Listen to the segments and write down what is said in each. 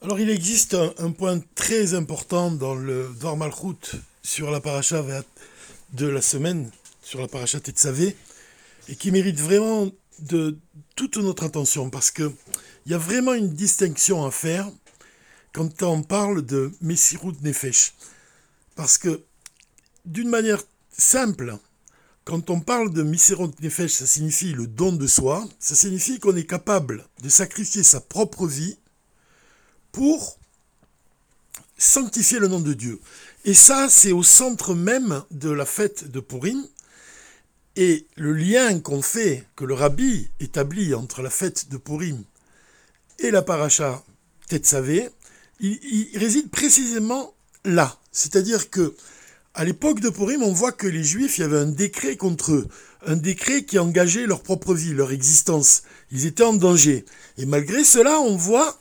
Alors il existe un, point très important dans le Dvar sur la paracha de la semaine, sur la paracha Tetzavé, et qui mérite vraiment de toute notre attention, parce qu'il y a vraiment une distinction à faire quand on parle de Messirut Nefesh. Parce que, d'une manière simple, quand on parle de Messirut Nefesh, ça signifie le don de soi, ça signifie qu'on est capable de sacrifier sa propre vie pour sanctifier le nom de Dieu. Et ça, c'est au centre même de la fête de Purim. Et le lien qu'on fait, que le rabbi établit entre la fête de Purim et la paracha Tetzavé, il, il, réside précisément là. C'est-à-dire que à l'époque de Purim, on voit que les Juifs, il y avait un décret contre eux, un décret qui engageait leur propre vie, leur existence. Ils étaient en danger. Et malgré cela, on voit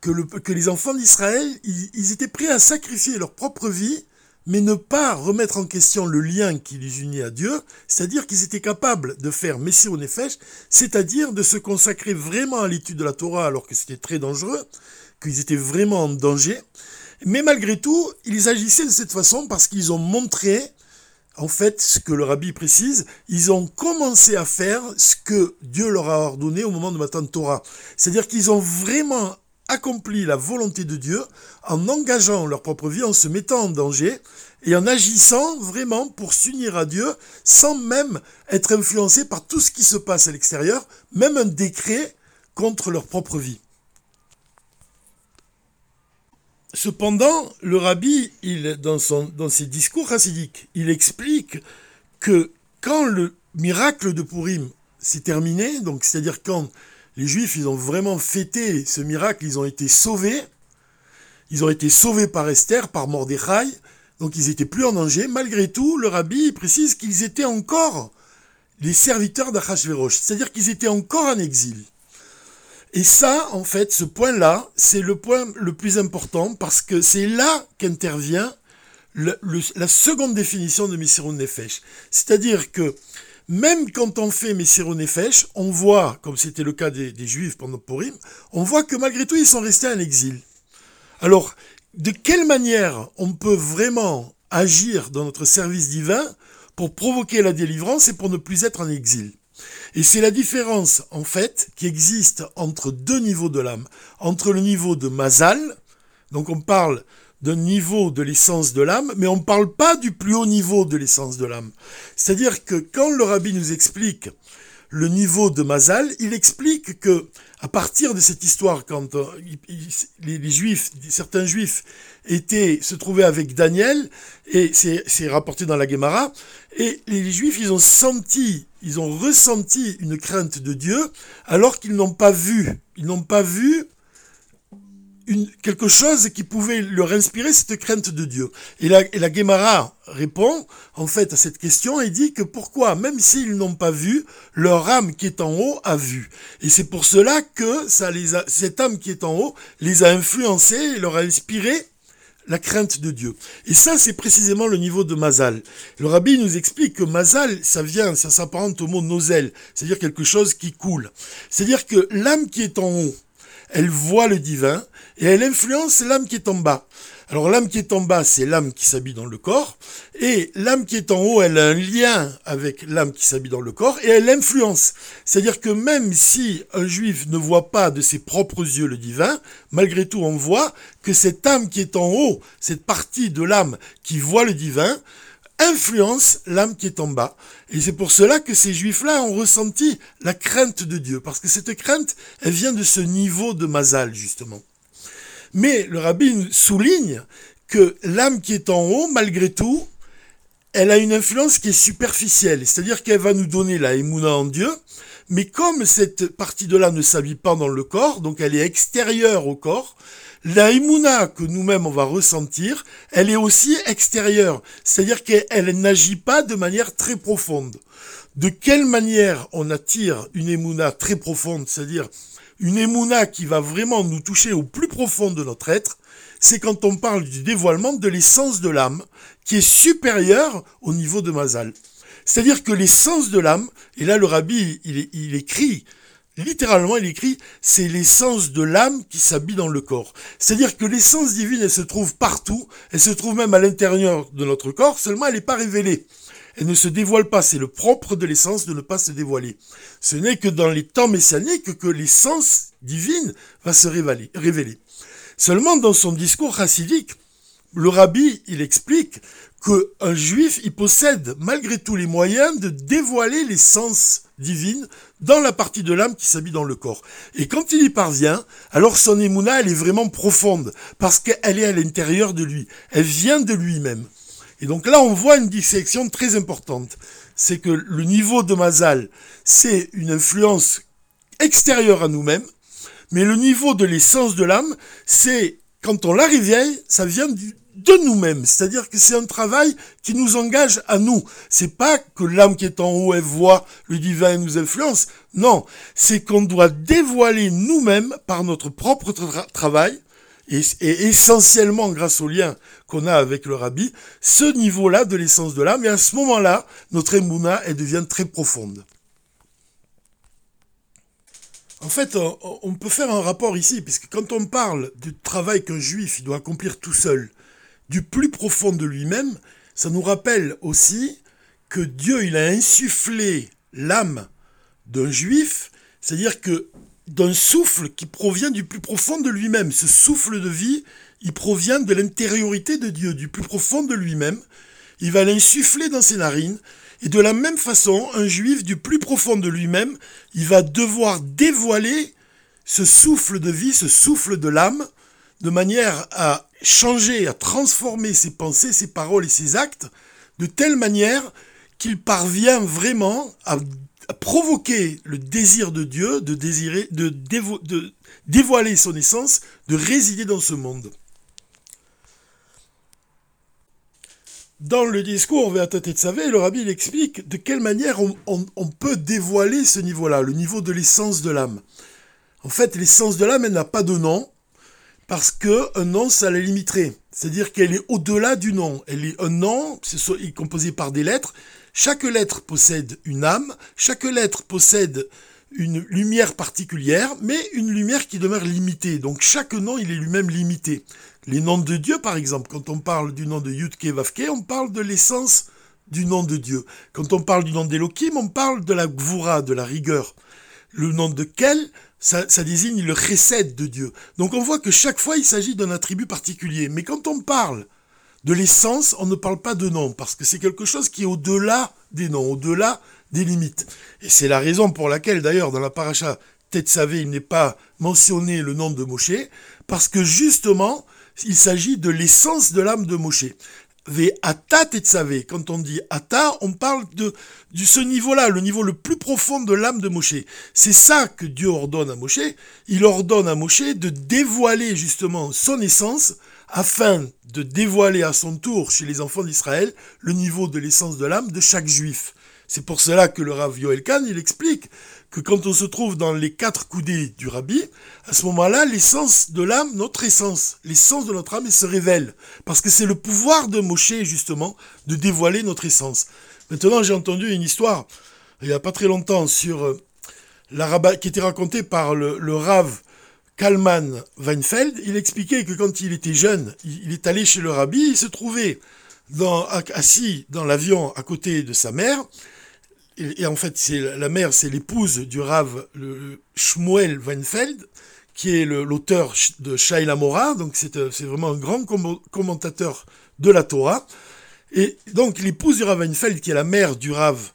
que, les enfants d'Israël, ils, étaient prêts à sacrifier leur propre vie, mais ne pas remettre en question le lien qui les unit à Dieu, c'est-à-dire qu'ils étaient capables de faire Messie au Nefesh, c'est-à-dire de se consacrer vraiment à l'étude de la Torah alors que c'était très dangereux, qu'ils étaient vraiment en danger. Mais malgré tout, ils agissaient de cette façon parce qu'ils ont montré, en fait, ce que le rabbi précise, ils ont commencé à faire ce que Dieu leur a ordonné au moment de Matan Torah. C'est-à-dire qu'ils ont vraiment accompli la volonté de Dieu en engageant leur propre vie, en se mettant en danger et en agissant vraiment pour s'unir à Dieu sans même être influencés par tout ce qui se passe à l'extérieur, même un décret contre leur propre vie. Cependant, le rabbi, il, dans, dans ses discours chassidiques, il explique que quand le miracle de Purim s'est terminé, donc c'est-à-dire quand les Juifs, ils ont vraiment fêté ce miracle, ils ont été sauvés. Ils ont été sauvés par Esther, par Mordechai, donc ils n'étaient plus en danger. Malgré tout, le rabbi précise qu'ils étaient encore les serviteurs d'Achashverosh, c'est-à-dire qu'ils étaient encore en exil. Et ça, en fait, ce point-là, c'est le point le plus important parce que c'est là qu'intervient la seconde définition de Messirun Nefesh. C'est-à-dire que même quand on fait Messiro Nefesh, on voit, comme c'était le cas des, Juifs pendant Purim, on voit que malgré tout, ils sont restés en exil. Alors, de quelle manière on peut vraiment agir dans notre service divin pour provoquer la délivrance et pour ne plus être en exil? Et c'est la différence, en fait, qui existe entre deux niveaux de l'âme. Entre le niveau de Mazal, donc on parle d'un niveau de l'essence de l'âme, mais on ne parle pas du plus haut niveau de l'essence de l'âme. C'est-à-dire que quand le rabbi nous explique le niveau de Mazal, il explique que à partir de cette histoire, quand euh, les, juifs, certains juifs étaient se trouvaient avec Daniel, et c'est rapporté dans la Gemara, et les juifs, ils ont senti, ils ont ressenti une crainte de Dieu, alors qu'ils n'ont pas vu, ils n'ont pas vu quelque chose qui pouvait leur inspirer cette crainte de Dieu. Et la, et la Guémara répond en fait à cette question et dit que pourquoi, même s'ils n'ont pas vu, leur âme qui est en haut a vu. Et c'est pour cela que ça les a, cette âme qui est en haut les a influencés et leur a inspiré la crainte de Dieu. Et ça, c'est précisément le niveau de Mazal. Le rabbi nous explique que Mazal, ça vient, ça s'apparente au mot nozel, c'est-à-dire quelque chose qui coule. C'est-à-dire que l'âme qui est en haut, elle voit le divin et elle influence l'âme qui est en bas. Alors l'âme qui est en bas, c'est l'âme qui s'habille dans le corps, et l'âme qui est en haut, elle a un lien avec l'âme qui s'habille dans le corps, et elle influence. C'est-à-dire que même si un juif ne voit pas de ses propres yeux le divin, malgré tout on voit que cette âme qui est en haut, cette partie de l'âme qui voit le divin, influence l'âme qui est en bas. Et c'est pour cela que ces juifs-là ont ressenti la crainte de Dieu, parce que cette crainte, elle vient de ce niveau de Mazal, justement. Mais le rabbin souligne que l'âme qui est en haut, malgré tout, elle a une influence qui est superficielle, c'est-à-dire qu'elle va nous donner la émouna en Dieu, mais comme cette partie de l'âme ne s'habille pas dans le corps, donc elle est extérieure au corps, la imuna que nous-mêmes on va ressentir, elle est aussi extérieure, c'est-à-dire qu'elle n'agit pas de manière très profonde. De quelle manière on attire une émouna très profonde, c'est-à-dire une émouna qui va vraiment nous toucher au plus profond de notre être, c'est quand on parle du dévoilement de l'essence de l'âme, qui est supérieure au niveau de Mazal. C'est-à-dire que l'essence de l'âme, et là le rabbi, il, il écrit littéralement, il écrit, c'est l'essence de l'âme qui s'habille dans le corps. C'est-à-dire que l'essence divine, elle se trouve partout, elle se trouve même à l'intérieur de notre corps, seulement elle n'est pas révélée. Elle ne se dévoile pas, c'est le propre de l'essence de ne pas se dévoiler. Ce n'est que dans les temps messianiques que l'essence divine va se révéler. Seulement dans son discours chassidique, le rabbi, il explique qu'un juif, il possède malgré tout les moyens de dévoiler l'essence divine dans la partie de l'âme qui s'habille dans le corps. Et quand il y parvient, alors son émouna, elle est vraiment profonde, parce qu'elle est à l'intérieur de lui. Elle vient de lui-même. Et donc là, on voit une dissection très importante. C'est que le niveau de Mazal, c'est une influence extérieure à nous-mêmes, mais le niveau de l'essence de l'âme, c'est quand on la réveille, ça vient du, de nous-mêmes. C'est-à-dire que c'est un travail qui nous engage à nous. C'est pas que l'âme qui est en haut, elle voit le divin et nous influence. Non. C'est qu'on doit dévoiler nous-mêmes par notre propre travail et, essentiellement grâce au lien qu'on a avec le rabbi, ce niveau-là de l'essence de l'âme. Et à ce moment-là, notre émouna, elle devient très profonde. En fait, on peut faire un rapport ici, puisque quand on parle du travail qu'un juif doit accomplir tout seul, du plus profond de lui-même, ça nous rappelle aussi que Dieu, il a insufflé l'âme d'un juif, c'est-à-dire que d'un souffle qui provient du plus profond de lui-même. Ce souffle de vie, il provient de l'intériorité de Dieu, du plus profond de lui-même. Il va l'insuffler dans ses narines. Et de la même façon, un juif du plus profond de lui-même, il va devoir dévoiler ce souffle de vie, ce souffle de l'âme, de manière à changer, à transformer ses pensées, ses paroles et ses actes, de telle manière qu'il parvient vraiment à, provoquer le désir de Dieu, de désirer, de, de dévoiler son essence, de résider dans ce monde. Dans le discours vers Tzavé, le rabbi explique de quelle manière on, on peut dévoiler ce niveau-là, le niveau de l'essence de l'âme. En fait, l'essence de l'âme, n'a pas de nom, parce que un nom, ça la limiterait. C'est-à-dire qu'elle est au-delà du nom. Elle est un nom, c'est composé par des lettres. Chaque lettre possède une âme, chaque lettre possède une lumière particulière, mais une lumière qui demeure limitée. Donc chaque nom, il est lui-même limité. Les noms de Dieu, par exemple, quand on parle du nom de Yudke Vavke, on parle de l'essence du nom de Dieu. Quand on parle du nom d'Elohim, on parle de la gvura, de la rigueur. Le nom de quel? Ça, désigne le recède de Dieu. Donc on voit que chaque fois il s'agit d'un attribut particulier. Mais quand on parle de l'essence, on ne parle pas de nom, parce que c'est quelque chose qui est au-delà des noms, au-delà des limites. Et c'est la raison pour laquelle d'ailleurs dans la paracha Tetsavé, il n'est pas mentionné le nom de Moshe, parce que justement, il s'agit de l'essence de l'âme de Moshe. Quand on dit Ata, on parle de, de ce niveau-là, le niveau le plus profond de l'âme de Moshe. C'est ça que Dieu ordonne à Moshe. Il ordonne à Moshe de dévoiler justement son essence afin de dévoiler à son tour chez les enfants d'Israël le niveau de l'essence de l'âme de chaque juif. C'est pour cela que le Rav Yoel Khan, il explique que quand on se trouve dans les quatre coudées du rabbi, à ce moment-là, l'essence de l'âme, notre essence, l'essence de notre âme, elle se révèle. Parce que c'est le pouvoir de Moshe, justement, de dévoiler notre essence. Maintenant, j'ai entendu une histoire, il n'y a pas très longtemps, sur euh, la qui était racontée par le, le Rav Kalman Weinfeld. Il expliquait que quand il était jeune, il, est allé chez le rabbi, il se trouvait assis dans l'avion à côté de sa mère, et, en fait, c'est la mère, c'est l'épouse du Rav le, Shmuel Weinfeld, qui est l'auteur de Shaila Mora, donc euh, c'est vraiment un grand commentateur de la Torah. Et donc l'épouse du Rav Weinfeld, qui est la mère du Rav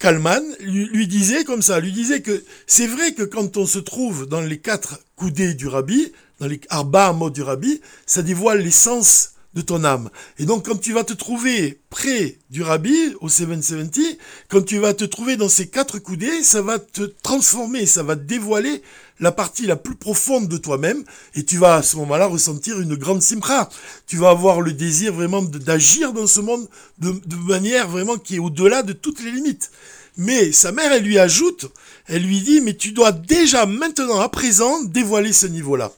Kalman, lui, disait comme ça, lui disait que c'est vrai que quand on se trouve dans les quatre coudées du Rabbi, dans les arba mots du Rabbi, ça dévoile l'essence de ton âme. Et donc, quand tu vas te trouver près du rabbi, au 770, quand tu vas te trouver dans ces quatre coudées, ça va te transformer, ça va dévoiler la partie la plus profonde de toi-même, et tu vas à ce moment-là ressentir une grande simcha. Tu vas avoir le désir vraiment d'agir dans ce monde de, de manière vraiment qui est au-delà de toutes les limites. Mais sa mère, elle lui ajoute, elle lui dit, mais tu dois déjà maintenant, à présent, dévoiler ce niveau-là.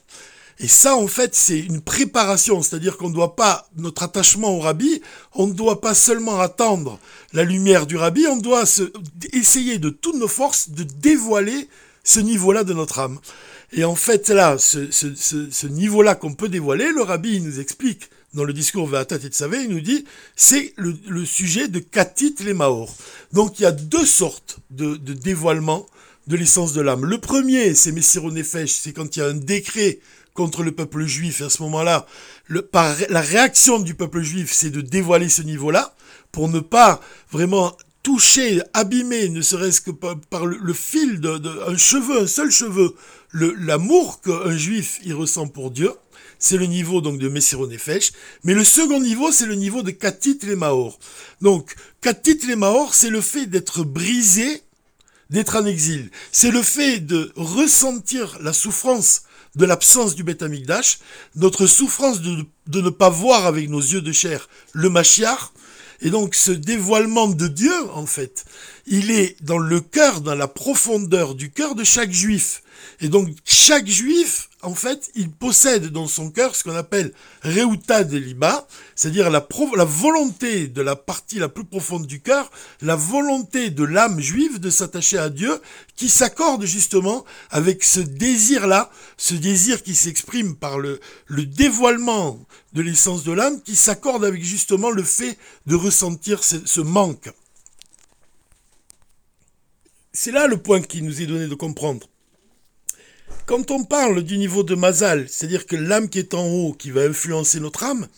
Et ça, en fait, c'est une préparation, c'est-à-dire qu'on ne doit pas, notre attachement au rabbi, on ne doit pas seulement attendre la lumière du rabbi, on doit essayer de toutes nos forces de dévoiler ce niveau-là de notre âme. Et en fait, là, ce, niveau-là qu'on peut dévoiler, le rabbi nous explique dans le discours Ve'atat et Tsavé, il nous dit, c'est le, sujet de Katit les Maor. Donc il y a deux sortes de, dévoilement de l'essence de l'âme. Le premier, c'est Messiro Nefesh, c'est quand il y a un décret contre le peuple juif, et à ce moment-là, la réaction du peuple juif, c'est de dévoiler ce niveau-là, pour ne pas vraiment toucher, abîmer, ne serait-ce que par, le, fil d'un cheveu, un seul cheveu, l'amour qu'un juif y ressent pour Dieu. C'est le niveau donc de Messiro Nefesh. Mais le second niveau, c'est le niveau de Katit les Maor. Donc, Katit les Maor, c'est le fait d'être brisé, d'être en exil. C'est le fait de ressentir la souffrance de l'absence du Beth Amikdash, notre souffrance de, de, ne pas voir avec nos yeux de chair le Machiar, et donc ce dévoilement de Dieu, en fait, il est dans le cœur, dans la profondeur du cœur de chaque juif. Et donc chaque juif, en fait, il possède dans son cœur ce qu'on appelle Reuta Deliba, c'est-à-dire la, volonté de la partie la plus profonde du cœur, la volonté de l'âme juive de s'attacher à Dieu, qui s'accorde justement avec ce désir-là, ce désir qui s'exprime par le, le dévoilement de l'essence de l'âme, qui s'accorde avec justement le fait de ressentir ce manque. C'est là le point qui nous est donné de comprendre. Quand on parle du niveau de Mazal, c'est-à-dire que l'âme qui est en haut, qui va influencer notre âme,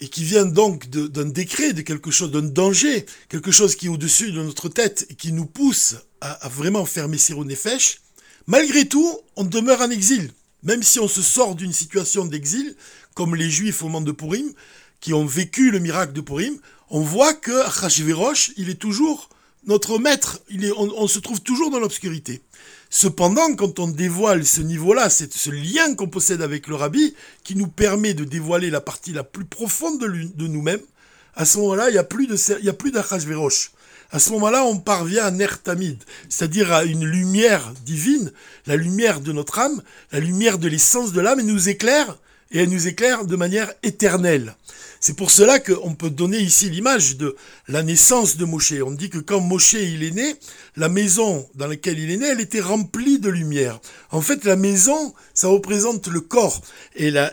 et qui vient donc d'un décret, de quelque chose, d'un danger, quelque chose qui est au-dessus de notre tête et qui nous pousse à, vraiment faire Messiro Nefesh, malgré tout, on demeure en exil. Même si on se sort d'une situation d'exil, comme les Juifs au moment de Purim, qui ont vécu le miracle de Purim, on voit que Hachverosh, il est toujours notre maître, on, se trouve toujours dans l'obscurité. Cependant, quand on dévoile ce niveau-là, c'est ce lien qu'on possède avec le rabbi, qui nous permet de dévoiler la partie la plus profonde de, nous-mêmes, à ce moment-là, il n'y a plus d'Achashverosh. À ce moment-là, on parvient à Nertamid, c'est-à-dire à une lumière divine, la lumière de notre âme, la lumière de l'essence de l'âme, et nous éclaire, et elle nous éclaire de manière éternelle. C'est pour cela qu'on peut donner ici l'image de la naissance de Moshe. On dit que quand Moshe il est né, la maison dans laquelle il est né, elle était remplie de lumière. En fait, la maison, ça représente le corps. Et la,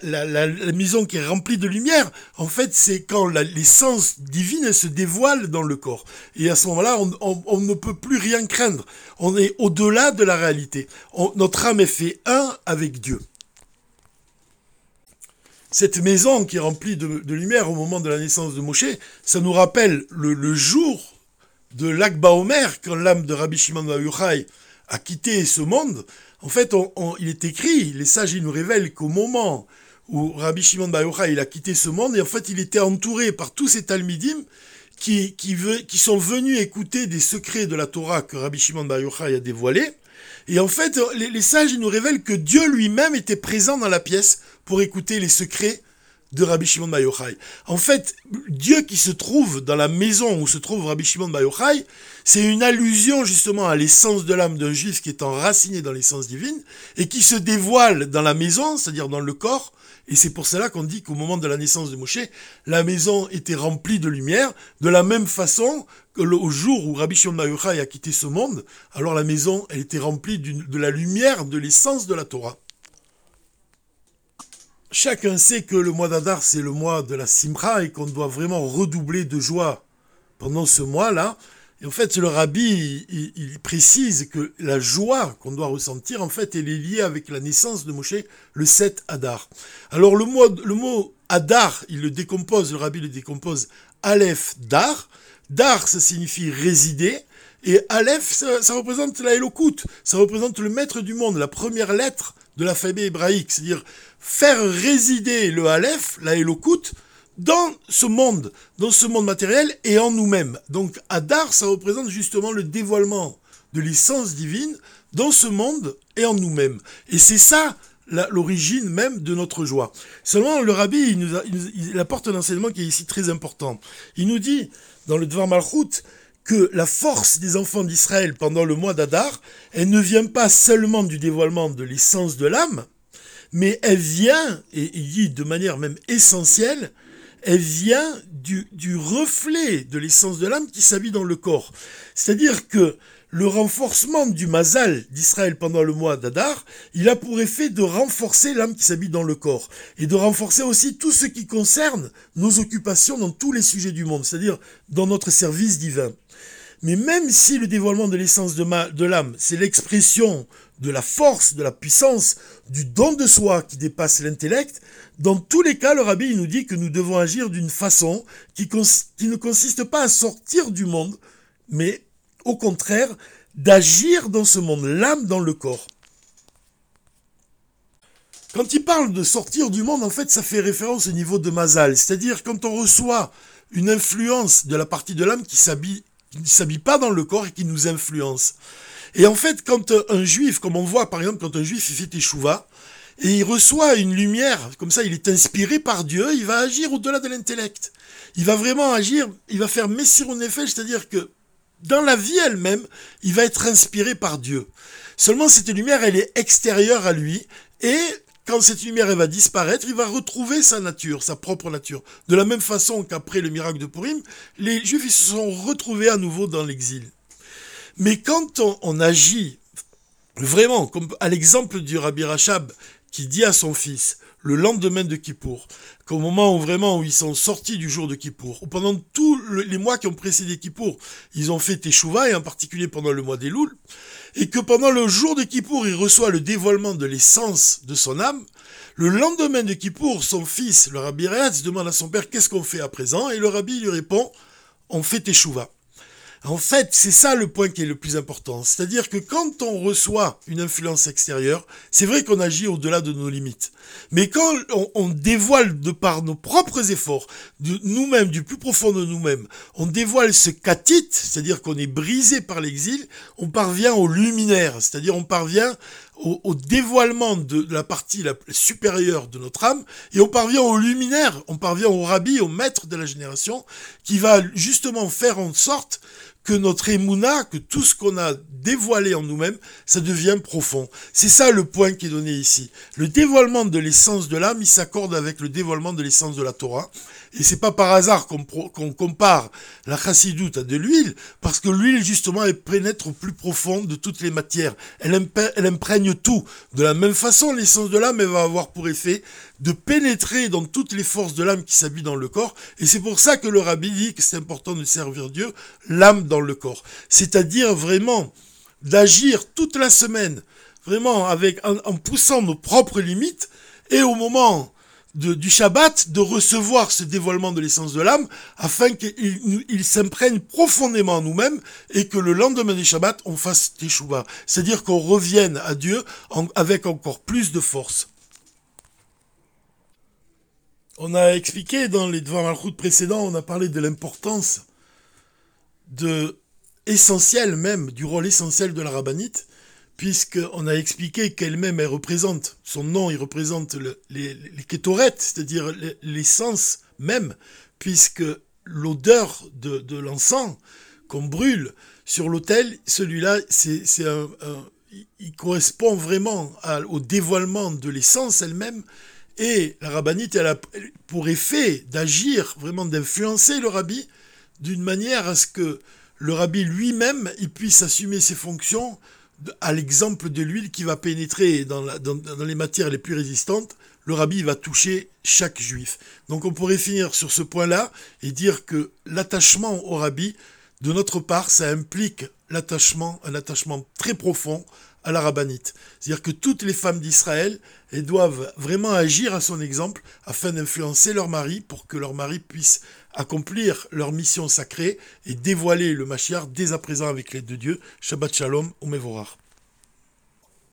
maison qui est remplie de lumière, en fait, c'est quand l'essence divine se dévoile dans le corps. Et à ce moment-là, on, ne peut plus rien craindre. On est au-delà de la réalité. notre âme est fait un avec Dieu cette maison qui est remplie de, lumière au moment de la naissance de Moshe, ça nous rappelle le, jour de l'Akba Omer, quand l'âme de Rabbi Shimon Yochai a quitté ce monde. En fait, il est écrit, les sages nous révèlent qu'au moment où Rabbi Shimon Yochai il a quitté ce monde, en fait il était entouré par tous ces Talmidim qui, qui, qui sont venus écouter des secrets de la Torah que Rabbi Shimon Yochai a dévoilés. Et en fait, les, sages nous révèlent que Dieu lui-même était présent dans la pièce pour écouter les secrets de Rabbi Shimon Bar Yochai. En fait, Dieu qui se trouve dans la maison où se trouve Rabbi Shimon Bar Yochai, c'est une allusion justement à l'essence de l'âme d'un juif qui est enraciné dans l'essence divine et qui se dévoile dans la maison, c'est-à-dire dans le corps. Et c'est pour cela qu'on dit qu'au moment de la naissance de Moshe, la maison était remplie de lumière, de la même façon que au jour où Rabbi Shimon Bar Yochai a quitté ce monde, alors la maison, elle était remplie de la lumière de l'essence de la Torah. Chacun sait que le mois d'Adar, c'est le mois de la Simra et qu'on doit vraiment redoubler de joie pendant ce mois-là. Et en fait, le rabbi, il, précise que la joie qu'on doit ressentir, en fait, elle est liée avec la naissance de Moshe le 7 Adar. Alors, le mot, le mot Adar, il le décompose, le rabbi le décompose Aleph Dar. Dar, ça signifie résider. Et Aleph, ça, représente la Elokut, ça représente le maître du monde, la première lettre de l'alphabet hébraïque, c'est-à-dire faire résider le Aleph, la Elokut, dans ce monde, dans ce monde matériel et en nous-mêmes. Donc Adar, ça représente justement le dévoilement de l'essence divine dans ce monde et en nous-mêmes. Et c'est ça l'origine même de notre joie. Seulement, le rabbi, il, nous apporte un enseignement qui est ici très important. Il nous dit, dans le Dvar Malchut, que la force des enfants d'Israël pendant le mois d'Adar, elle ne vient pas seulement du dévoilement de l'essence de l'âme, mais elle vient, et il dit de manière même essentielle, elle vient du, du reflet de l'essence de l'âme qui s'habille dans le corps. C'est-à-dire que le renforcement du mazal d'Israël pendant le mois d'Adar, il a pour effet de renforcer l'âme qui s'habite dans le corps et de renforcer aussi tout ce qui concerne nos occupations dans tous les sujets du monde, c'est-à-dire dans notre service divin. Mais même si le dévoilement de l'essence de l'âme, c'est l'expression de la force, de la puissance, du don de soi qui dépasse l'intellect, dans tous les cas, le rabbi nous dit que nous devons agir d'une façon qui, ne consiste pas à sortir du monde, mais au contraire, d'agir dans ce monde, l'âme dans le corps. Quand il parle de sortir du monde, en fait, ça fait référence au niveau de Mazal, c'est-à-dire quand on reçoit une influence de la partie de l'âme qui ne s'habille pas dans le corps et qui nous influence. Et en fait, quand un juif, comme on voit par exemple quand un juif fait échouva, et il reçoit une lumière, comme ça il est inspiré par Dieu, il va agir au-delà de l'intellect. Il va vraiment agir, il va faire Messire en effet, c'est-à-dire que dans la vie elle-même, il va être inspiré par Dieu. Seulement cette lumière, elle est extérieure à lui, et quand cette lumière va disparaître, il va retrouver sa nature, sa propre nature. De la même façon qu'après le miracle de Purim, les Juifs se sont retrouvés à nouveau dans l'exil. Mais quand on, agit vraiment, comme à l'exemple du Rabbi Rachab, qui dit à son fils, le lendemain de Kippour, qu'au moment où vraiment où ils sont sortis du jour de Kippour, ou pendant tous les mois qui ont précédé Kippour, ils ont fait Teshuvah, et en particulier pendant le mois des Louls, et que pendant le jour de Kippour, il reçoit le dévoilement de l'essence de son âme, le lendemain de Kippour, son fils, le Rabbi Rehatz, demande à son père qu'est-ce qu'on fait à présent, et le Rabbi lui répond, on fait Teshuvah. En fait, c'est ça le point qui est le plus important. C'est-à-dire que quand on reçoit une influence extérieure, c'est vrai qu'on agit au-delà de nos limites. Mais quand on, dévoile de par nos propres efforts, de nous-mêmes, du plus profond de nous-mêmes, on dévoile ce catit, c'est-à-dire qu'on est brisé par l'exil, on parvient au luminaire, c'est-à-dire on parvient au, dévoilement de, la partie supérieure de notre âme, et on parvient au luminaire, on parvient au rabbi, au maître de la génération, qui va justement faire en sorte que notre émouna, que tout ce qu'on a dévoilé en nous-mêmes, ça devient profond. C'est ça le point qui est donné ici. Le dévoilement de l'essence de l'âme, il s'accorde avec le dévoilement de l'essence de la Torah. Et c'est pas par hasard qu'on compare la chassidoute à de l'huile, parce que l'huile, justement, elle pénètre au plus profond de toutes les matières. Elle, imprègne tout. De la même façon, l'essence de l'âme, elle va avoir pour effet de pénétrer dans toutes les forces de l'âme qui s'habillent dans le corps. Et c'est pour ça que le rabbi dit que c'est important de servir Dieu, l'âme dans le corps. C'est-à-dire vraiment d'agir toute la semaine, vraiment avec, en, poussant nos propres limites, et au moment du Shabbat, de recevoir ce dévoilement de l'essence de l'âme, afin qu'il s'imprègne profondément en nous-mêmes, et que le lendemain du Shabbat, on fasse Teshuvah. C'est-à-dire qu'on revienne à Dieu avec encore plus de force. On a expliqué dans les devants Malchut précédents, on a parlé de l'importance de essentiel même, du rôle essentiel de la rabbinite, puisqu'on a expliqué qu'elle-même, elle représente, son nom, il représente les, les c'est-à-dire l'essence même, puisque l'odeur de, l'encens qu'on brûle sur l'autel, celui-là, c'est il correspond vraiment au dévoilement de l'essence elle-même, et la rabbinite, elle a pour effet d'agir, vraiment d'influencer le rabbi, d'une manière à ce que le rabbi lui-même il puisse assumer ses fonctions à l'exemple de l'huile qui va pénétrer dans, les matières les plus résistantes, le rabbi va toucher chaque juif. Donc on pourrait finir sur ce point-là et dire que l'attachement au rabbi, de notre part, ça implique l'attachement, un attachement très profond à la rabbinite. C'est-à-dire que toutes les femmes d'Israël, elles doivent vraiment agir à son exemple afin d'influencer leur mari pour que leur mari puisse accomplir leur mission sacrée et dévoiler le Mashiach dès à présent avec l'aide de Dieu. Shabbat Shalom, Mevorach.